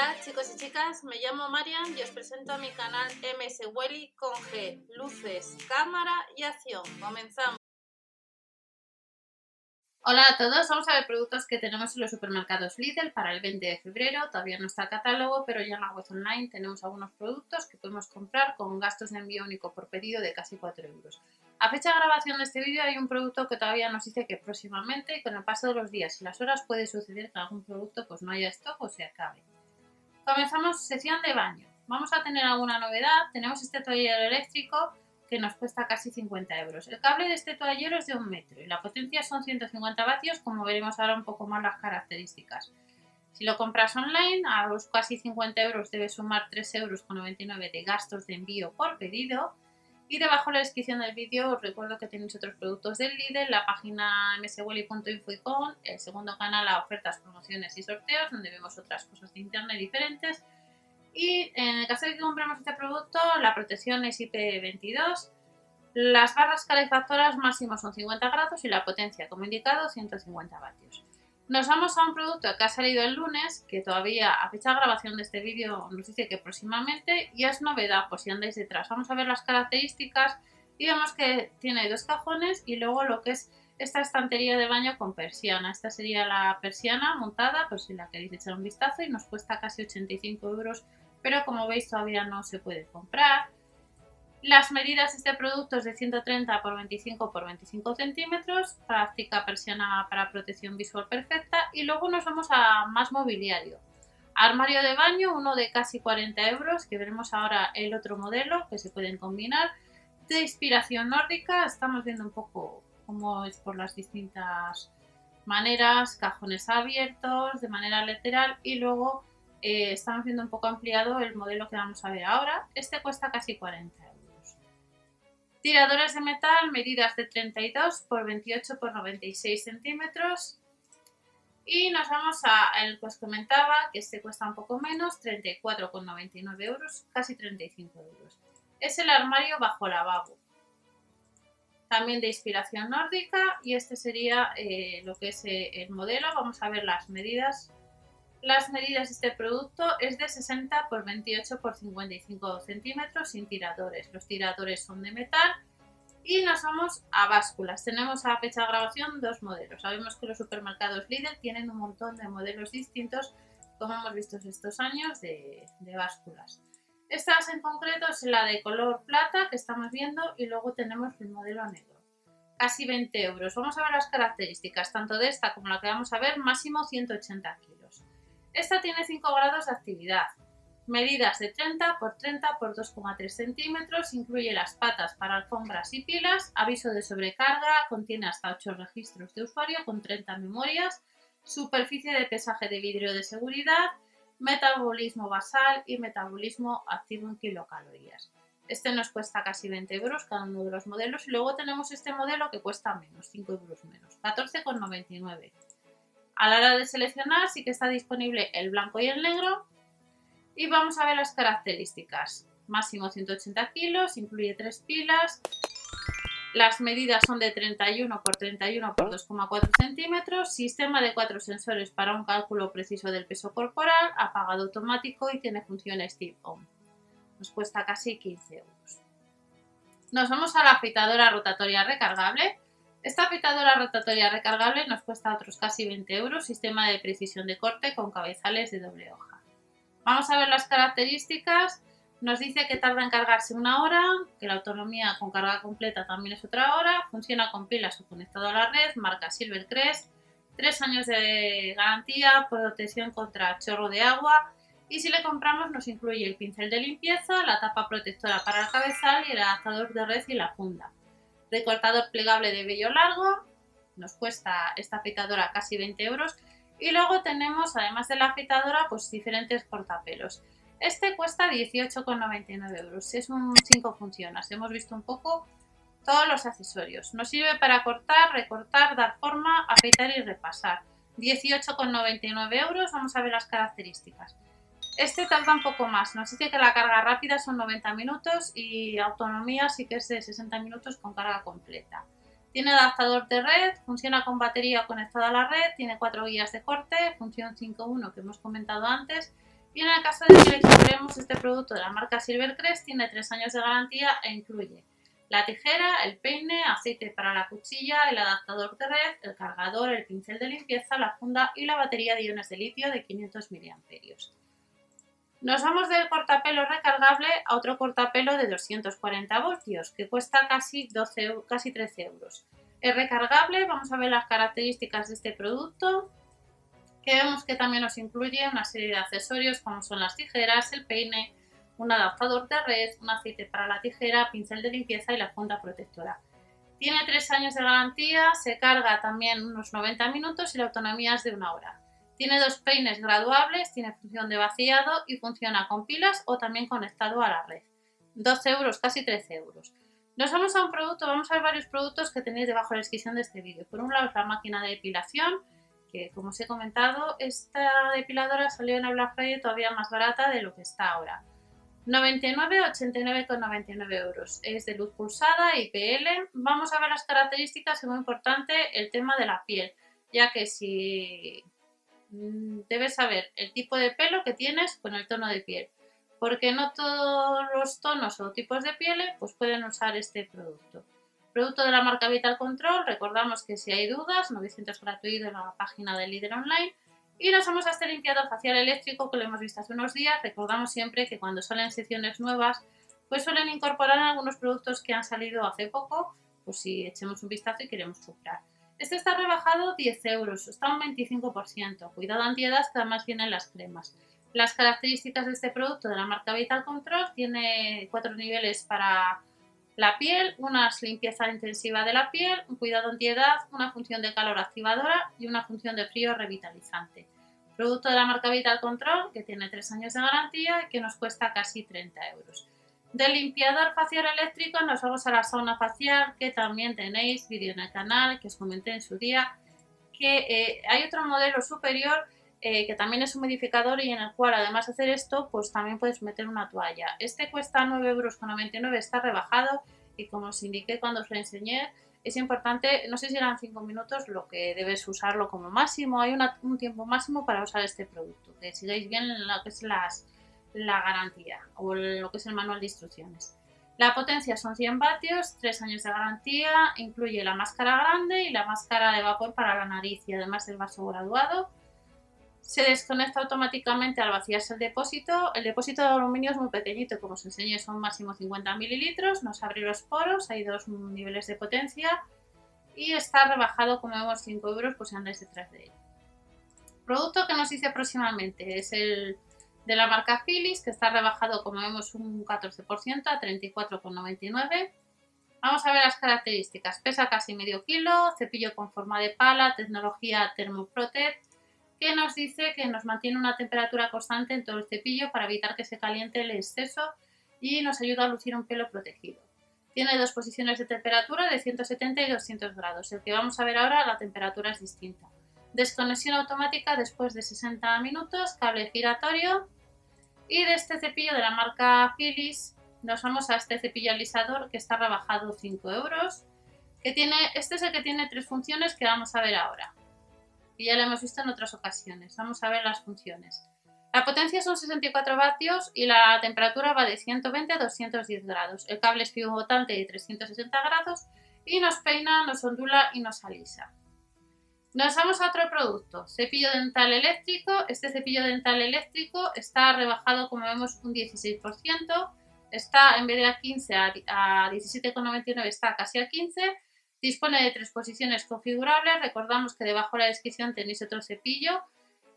Hola chicos y chicas, me llamo Marian y os presento a mi canal MS Welly con G, luces, cámara y acción. Comenzamos. Hola a todos, vamos a ver productos que tenemos en los supermercados Lidl para el 20 de febrero. Todavía no está el catálogo, pero ya en la web online tenemos algunos productos que podemos comprar con gastos de envío único por pedido de casi 4 euros. A fecha de grabación de este vídeo hay un producto que todavía nos dice que próximamente y con el paso de los días y las horas puede suceder que algún producto pues no haya stock o se acabe. Comenzamos sesión de baño. Vamos a tener alguna novedad. Tenemos este toallero eléctrico que nos cuesta casi 50 euros. El cable de este toallero es de un metro y la potencia son 150 vatios, como veremos ahora un poco más las características. Si lo compras online, a los casi 50 euros debes sumar 3,99 euros de gastos de envío por pedido. Y debajo en la descripción del vídeo os recuerdo que tenéis otros productos del líder, la página mswelly.info el segundo canal a ofertas, promociones y sorteos, donde vemos otras cosas de internet diferentes y en el caso de que compremos este producto, la protección es IP22, las barras calefactoras máximo son 50 grados y la potencia, como indicado, 150 vatios. Nos vamos a un producto que ha salido el lunes, que todavía a fecha de grabación de este vídeo nos dice que próximamente, y es novedad por si andáis detrás. Vamos a ver las características y vemos que tiene dos cajones y luego lo que es esta estantería de baño con persiana. Esta sería la persiana montada, por si la queréis echar un vistazo, y nos cuesta casi 85 euros pero como veis todavía no se puede comprar. Las medidas de este producto es de 130 x 25 x 25 centímetros, práctica persiana para protección visual perfecta y luego nos vamos a más mobiliario. Armario de baño, uno de casi 40 euros, que veremos ahora el otro modelo que se pueden combinar. De inspiración nórdica, estamos viendo un poco cómo es por las distintas maneras, cajones abiertos de manera lateral y luego eh, estamos viendo un poco ampliado el modelo que vamos a ver ahora. Este cuesta casi 40 euros. Tiradores de metal, medidas de 32 por 28 por 96 centímetros. Y nos vamos a el que os comentaba, que este cuesta un poco menos, 34,99 euros, casi 35 euros. Es el armario bajo lavabo. También de inspiración nórdica y este sería eh, lo que es eh, el modelo. Vamos a ver las medidas las medidas de este producto es de 60 por 28 por 55 centímetros sin tiradores. Los tiradores son de metal y nos vamos a básculas. Tenemos a fecha de grabación dos modelos. Sabemos que los supermercados Lidl tienen un montón de modelos distintos, como hemos visto estos años, de, básculas. Estas en concreto es la de color plata que estamos viendo y luego tenemos el modelo negro. Casi 20 euros. Vamos a ver las características, tanto de esta como la que vamos a ver, máximo 180 kilos. Esta tiene 5 grados de actividad. Medidas de 30 por 30 por 2,3 centímetros, incluye las patas para alfombras y pilas, aviso de sobrecarga, contiene hasta 8 registros de usuario con 30 memorias, superficie de pesaje de vidrio de seguridad, metabolismo basal y metabolismo activo en kilocalorías. Este nos cuesta casi 20 euros cada uno de los modelos y luego tenemos este modelo que cuesta menos, 5 euros menos, 14,99. A la hora de seleccionar sí que está disponible el blanco y el negro. Y vamos a ver las características. Máximo 180 kilos, incluye tres pilas. Las medidas son de 31 por 31 por 2,4 centímetros. Sistema de cuatro sensores para un cálculo preciso del peso corporal. Apagado automático y tiene funciones tip on. Nos cuesta casi 15 euros. Nos vamos a la afeitadora rotatoria recargable esta afeitadora rotatoria recargable nos cuesta otros casi 20 euros, sistema de precisión de corte con cabezales de doble hoja. Vamos a ver las características. Nos dice que tarda en cargarse una hora, que la autonomía con carga completa también es otra hora, funciona con pilas o conectado a la red, marca Silvercrest, 3 años de garantía, protección contra chorro de agua y si le compramos nos incluye el pincel de limpieza, la tapa protectora para el cabezal y el adaptador de red y la funda recortador plegable de vello largo, nos cuesta esta afeitadora casi 20 euros. Y luego tenemos, además de la afeitadora, pues diferentes cortapelos. Este cuesta 18,99 euros. Es un 5 funcionas. Hemos visto un poco todos los accesorios. Nos sirve para cortar, recortar, dar forma, afeitar y repasar. 18,99 euros. Vamos a ver las características. Este tarda un poco más, nos dice que la carga rápida son 90 minutos y autonomía sí que es de 60 minutos con carga completa. Tiene adaptador de red, funciona con batería conectada a la red, tiene cuatro guías de corte, función 5.1 que hemos comentado antes Y en el caso de que compremos este producto de la marca Silvercrest, tiene 3 años de garantía e incluye la tijera, el peine, aceite para la cuchilla, el adaptador de red, el cargador, el pincel de limpieza, la funda y la batería de iones de litio de 500 mAh. Nos vamos del cortapelo recargable a otro cortapelo de 240 voltios que cuesta casi, 12, casi 13 euros. Es recargable, vamos a ver las características de este producto que vemos que también nos incluye una serie de accesorios como son las tijeras, el peine, un adaptador de red, un aceite para la tijera, pincel de limpieza y la funda protectora. Tiene 3 años de garantía, se carga también unos 90 minutos y la autonomía es de una hora. Tiene dos peines graduables, tiene función de vaciado y funciona con pilas o también conectado a la red. 12 euros, casi 13 euros. Nos vamos a un producto, vamos a ver varios productos que tenéis debajo de la descripción de este vídeo. Por un lado es la máquina de depilación, que como os he comentado, esta depiladora salió en el Black Friday todavía más barata de lo que está ahora. 99, 89,99 euros. Es de luz pulsada, IPL. Vamos a ver las características, es muy importante el tema de la piel, ya que si debes saber el tipo de pelo que tienes con el tono de piel, porque no todos los tonos o tipos de piel pues pueden usar este producto. Producto de la marca Vital Control, recordamos que si hay dudas, 900 gratuito en la página de líder online. Y nos vamos a este limpiador facial eléctrico que lo hemos visto hace unos días. Recordamos siempre que cuando salen secciones nuevas, pues suelen incorporar algunos productos que han salido hace poco, pues si echemos un vistazo y queremos comprar. Este está rebajado 10 euros, está un 25%. Cuidado antiedad que además vienen las cremas. Las características de este producto de la marca Vital Control tiene cuatro niveles para la piel, una limpieza intensiva de la piel, un cuidado antiedad, una función de calor activadora y una función de frío revitalizante. Producto de la marca Vital Control, que tiene 3 años de garantía y que nos cuesta casi 30 euros. Del limpiador facial eléctrico nos vamos a la sauna facial, que también tenéis vídeo en el canal, que os comenté en su día, que eh, hay otro modelo superior eh, que también es un modificador y en el cual además de hacer esto, pues también puedes meter una toalla. Este cuesta 9,99 euros, está rebajado y como os indiqué cuando os lo enseñé, es importante, no sé si eran 5 minutos lo que debes usarlo como máximo, hay un tiempo máximo para usar este producto, que sigáis bien lo que es las, la garantía o lo que es el manual de instrucciones. La potencia son 100 vatios, 3 años de garantía, incluye la máscara grande y la máscara de vapor para la nariz y además el vaso graduado se desconecta automáticamente al vaciarse el depósito. El depósito de aluminio es muy pequeñito, como os enseñé son máximo 50 mililitros, nos abre los poros, hay dos niveles de potencia y está rebajado, como vemos, 5 euros, pues andáis detrás de él. Producto que nos dice próximamente es el de la marca Philips, que está rebajado, como vemos, un 14% a 34,99. Vamos a ver las características. Pesa casi medio kilo, cepillo con forma de pala, tecnología Thermoprotect, que nos dice que nos mantiene una temperatura constante en todo el cepillo para evitar que se caliente el exceso y nos ayuda a lucir un pelo protegido. Tiene dos posiciones de temperatura de 170 y 200 grados. El que vamos a ver ahora, la temperatura es distinta. Desconexión automática después de 60 minutos, cable giratorio. Y de este cepillo de la marca Philips nos vamos a este cepillo alisador que está rebajado 5 euros. Que tiene, este es el que tiene tres funciones que vamos a ver ahora y ya lo hemos visto en otras ocasiones. Vamos a ver las funciones. La potencia son 64 vatios y la temperatura va de 120 a 210 grados. El cable es pivotante de 360 grados y nos peina, nos ondula y nos alisa. Nos vamos a otro producto, cepillo dental eléctrico. Este cepillo dental eléctrico está rebajado, como vemos, un 16%. Está en vez de a 15 a 17,99 está casi a 15 Dispone de tres posiciones configurables. Recordamos que debajo de la descripción tenéis otro cepillo.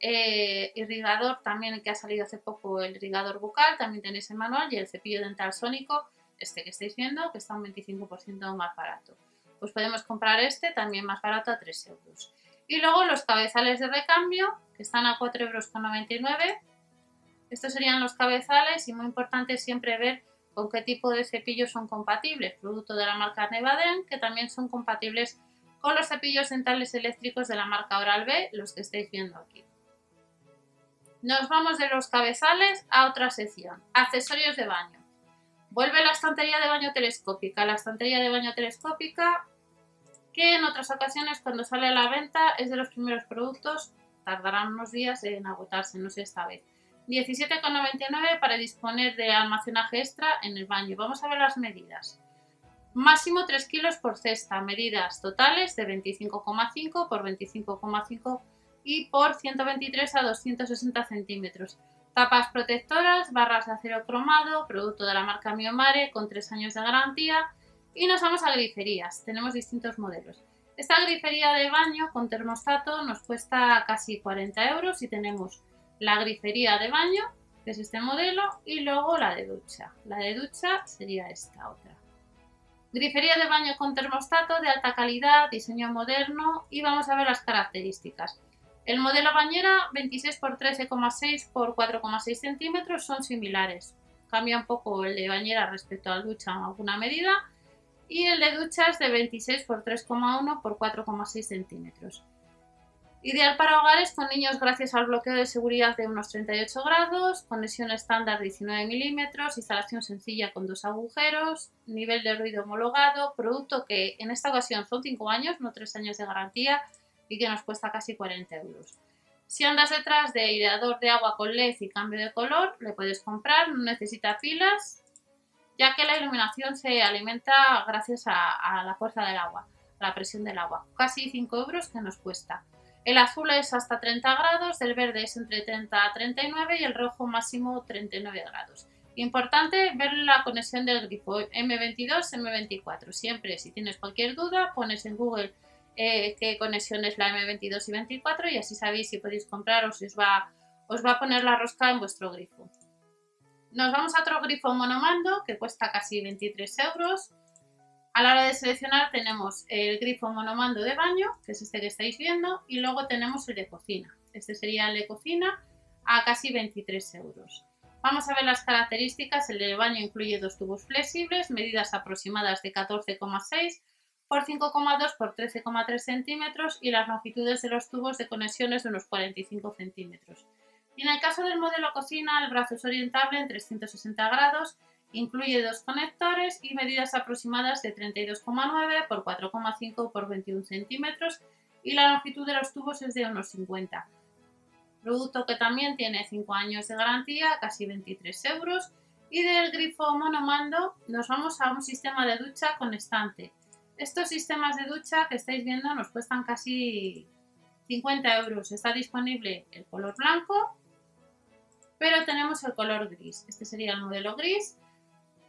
Eh, irrigador también que ha salido hace poco el irrigador bucal, también tenéis el manual y el cepillo dental sónico, este que estáis viendo, que está un 25% más barato. Pues podemos comprar este también más barato a 3 euros. Y luego los cabezales de recambio, que están a 4,99 euros. Estos serían los cabezales y muy importante siempre ver con qué tipo de cepillos son compatibles, producto de la marca Nevaden, que también son compatibles con los cepillos dentales eléctricos de la marca Oral-B, los que estáis viendo aquí. Nos vamos de los cabezales a otra sección, accesorios de baño. Vuelve la estantería de baño telescópica. La estantería de baño telescópica, que en otras ocasiones cuando sale a la venta es de los primeros productos, tardarán unos días en agotarse, no sé esta vez. 17,99 para disponer de almacenaje extra en el baño. Vamos a ver las medidas. Máximo 3 kilos por cesta, medidas totales de 25,5 por 25,5 y por 123 a 260 centímetros. Tapas protectoras, barras de acero cromado, producto de la marca Miomare con 3 años de garantía. Y nos vamos a griferías, tenemos distintos modelos. Esta grifería de baño con termostato nos cuesta casi 40 euros y tenemos la grifería de baño, que es este modelo, y luego la de ducha. La de ducha sería esta otra. Grifería de baño con termostato de alta calidad, diseño moderno y vamos a ver las características. El modelo bañera 26 x 13,6 x 4,6 centímetros son similares. Cambia un poco el de bañera respecto al ducha en alguna medida y el de ducha es de 26 x 3,1 x 4,6 centímetros. Ideal para hogares con niños gracias al bloqueo de seguridad de unos 38 grados, conexión estándar 19 milímetros, instalación sencilla con dos agujeros, nivel de ruido homologado, producto que en esta ocasión son 5 años, no 3 años de garantía y que nos cuesta casi 40 euros. Si andas detrás de aireador de agua con LED y cambio de color, le puedes comprar, no necesita pilas, ya que la iluminación se alimenta gracias a, la fuerza del agua, la presión del agua. Casi 5 euros que nos cuesta. El azul es hasta 30 grados, el verde es entre 30 a 39 y el rojo máximo 39 grados. Importante ver la conexión del grifo M22, M24. Siempre, si tienes cualquier duda, pones en Google eh, qué conexión es la M22 y 24 y así sabéis si podéis comprar o si os va a poner la rosca en vuestro grifo. Nos vamos a otro grifo monomando que cuesta casi 23 euros. A la hora de seleccionar tenemos el grifo monomando de baño, que es este que estáis viendo, y luego tenemos el de cocina. Este sería el de cocina a casi 23 euros. Vamos a ver las características. El de baño incluye dos tubos flexibles, medidas aproximadas de 14,6 por 5,2 por 13,3 centímetros y las longitudes de los tubos de conexiones de unos 45 centímetros. Y en el caso del modelo cocina, el brazo es orientable en 360 grados Incluye dos conectores y medidas aproximadas de 32,9 por 4,5 por 21 centímetros y la longitud de los tubos es de unos 50. Producto que también tiene 5 años de garantía, casi 23 euros. Y del grifo monomando nos vamos a un sistema de ducha con estante. Estos sistemas de ducha que estáis viendo nos cuestan casi 50 euros. Está disponible el color blanco, pero tenemos el color gris. Este sería el modelo gris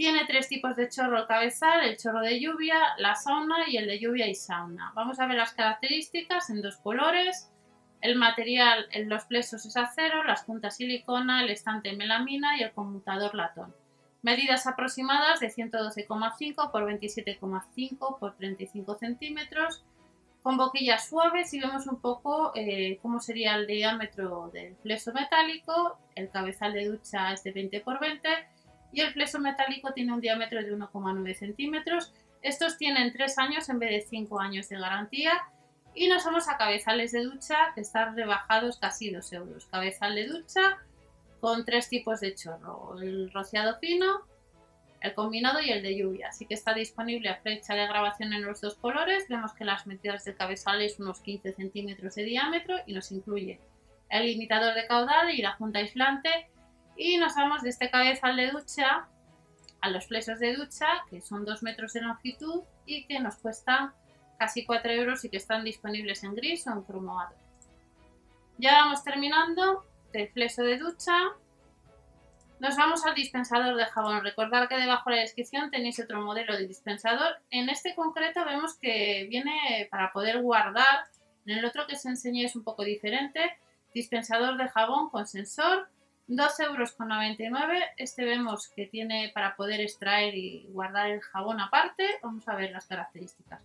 tiene tres tipos de chorro cabezal, el chorro de lluvia, la sauna y el de lluvia y sauna. Vamos a ver las características en dos colores. El material en los plesos es acero, las puntas silicona, el estante melamina y el conmutador latón. Medidas aproximadas de 112,5 por 27,5 por 35 centímetros, con boquillas suaves y vemos un poco eh, cómo sería el diámetro del pleso metálico. El cabezal de ducha es de 20 por 20 y el fleso metálico tiene un diámetro de 1,9 centímetros. Estos tienen 3 años en vez de 5 años de garantía y nos vamos a cabezales de ducha que están rebajados casi 2 euros. Cabezal de ducha con tres tipos de chorro, el rociado fino, el combinado y el de lluvia. Así que está disponible a fecha de grabación en los dos colores. Vemos que las medidas del cabezal es unos 15 centímetros de diámetro y nos incluye el limitador de caudal y la junta aislante y nos vamos de este cabezal de ducha a los flesos de ducha, que son 2 metros de longitud y que nos cuestan casi 4 euros y que están disponibles en gris o en cromado. Ya vamos terminando del fleso de ducha. Nos vamos al dispensador de jabón. Recordad que debajo de la descripción tenéis otro modelo de dispensador. En este concreto vemos que viene para poder guardar. En el otro que os enseñé es un poco diferente. Dispensador de jabón con sensor 2,99 euros. Este vemos que tiene para poder extraer y guardar el jabón aparte. Vamos a ver las características.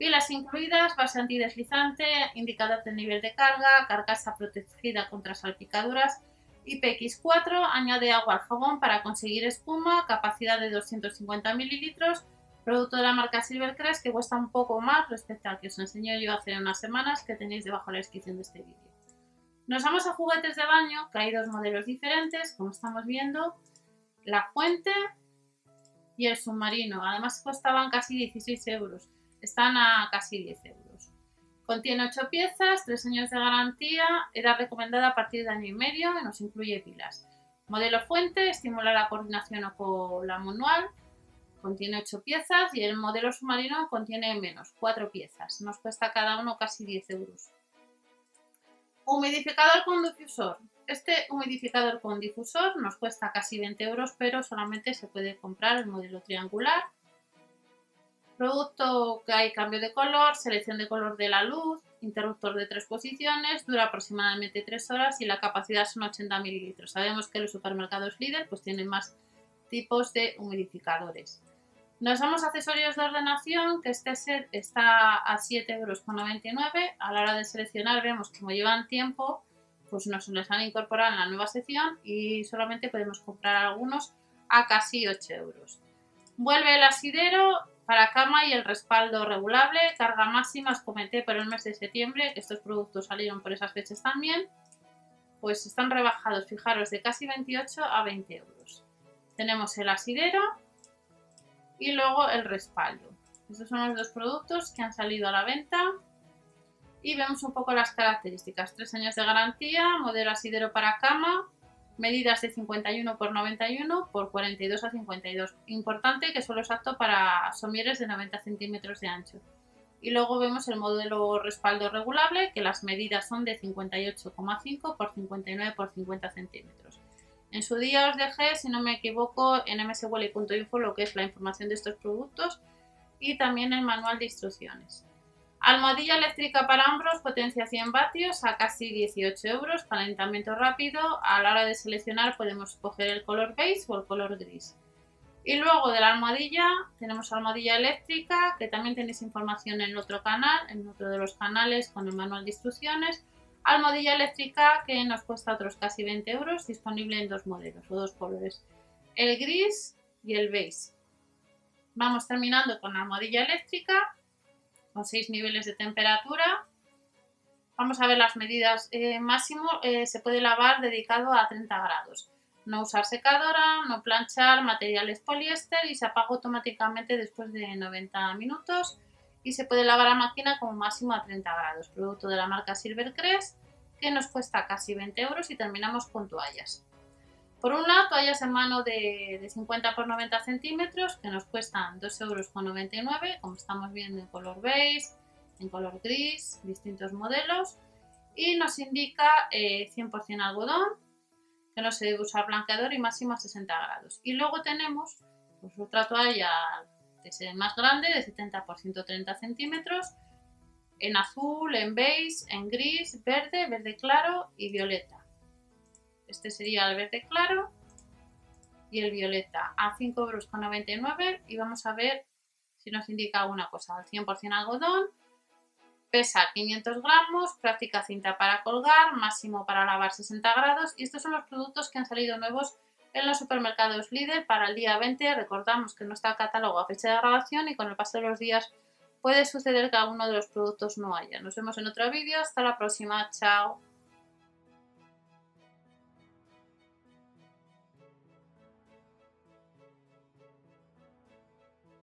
Pilas incluidas, base antideslizante, indicador de nivel de carga, carcasa protegida contra salpicaduras, IPX4, añade agua al jabón para conseguir espuma, capacidad de 250 mililitros, producto de la marca Silvercrest que cuesta un poco más respecto al que os enseñé yo hace unas semanas que tenéis debajo de la descripción de este vídeo. Nos vamos a juguetes de baño, que hay dos modelos diferentes, como estamos viendo, la fuente y el submarino. Además costaban casi 16 euros, están a casi 10 euros. Contiene 8 piezas, 3 años de garantía, era recomendada a partir de año y medio y nos incluye pilas. Modelo fuente, estimula la coordinación o la manual, contiene 8 piezas y el modelo submarino contiene menos, 4 piezas. Nos cuesta cada uno casi 10 euros. Humidificador con difusor. Este humidificador con difusor nos cuesta casi 20 euros, pero solamente se puede comprar el modelo triangular. Producto que hay cambio de color, selección de color de la luz, interruptor de tres posiciones, dura aproximadamente 3 horas y la capacidad son 80 mililitros. Sabemos que los supermercados líder pues tienen más tipos de humidificadores. Nos damos accesorios de ordenación, que este set está a 7,99 euros. A la hora de seleccionar vemos como llevan tiempo, pues nos les han incorporado en la nueva sección y solamente podemos comprar algunos a casi 8 euros. Vuelve el asidero para cama y el respaldo regulable, carga máxima, os comenté por el mes de septiembre que estos productos salieron por esas fechas también, pues están rebajados, fijaros, de casi 28 a 20 euros. Tenemos el asidero y luego el respaldo. Estos son los dos productos que han salido a la venta y vemos un poco las características. Tres años de garantía, modelo asidero para cama, medidas de 51 por 91 por 42 a 52. Importante que solo es apto para somieres de 90 centímetros de ancho. Y luego vemos el modelo respaldo regulable, que las medidas son de 58,5 por 59 por 50 centímetros. En su día os dejé, si no me equivoco, en mswally.info lo que es la información de estos productos y también el manual de instrucciones. Almohadilla eléctrica para hombros, potencia 100 vatios a casi 18 euros, calentamiento rápido. A la hora de seleccionar podemos coger el color beige o el color gris. Y luego de la almohadilla tenemos almohadilla eléctrica, que también tenéis información en otro canal, en otro de los canales con el manual de instrucciones. Almohadilla eléctrica que nos cuesta otros casi 20 euros, disponible en dos modelos o dos colores, el gris y el beige. Vamos terminando con la almohadilla eléctrica con 6 niveles de temperatura. Vamos a ver las medidas. Eh, máximo eh, se puede lavar dedicado a 30 grados. No usar secadora, no planchar materiales poliéster y se apaga automáticamente después de 90 minutos. Y se puede lavar a máquina como máximo a 30 grados. Producto de la marca Silvercrest que nos cuesta casi 20 euros y terminamos con toallas. Por un lado, toallas en mano de, 50 por 90 centímetros que nos cuestan 2,99 euros, como estamos viendo en color beige, en color gris, distintos modelos. Y nos indica 100% eh, algodón, que no se debe usar blanqueador y máximo a 60 grados. Y luego tenemos pues, otra toalla que es más grande, de 70 por 130 centímetros, en azul, en beige, en gris, verde, verde claro y violeta. Este sería el verde claro y el violeta a 5,99 euros y vamos a ver si nos indica alguna cosa. Al 100% algodón, pesa 500 gramos, práctica cinta para colgar, máximo para lavar 60 grados y estos son los productos que han salido nuevos en los supermercados líder para el día 20. Recordamos que no está el catálogo a fecha de grabación y con el paso de los días puede suceder que alguno de los productos no haya. Nos vemos en otro vídeo. Hasta la próxima. Chao.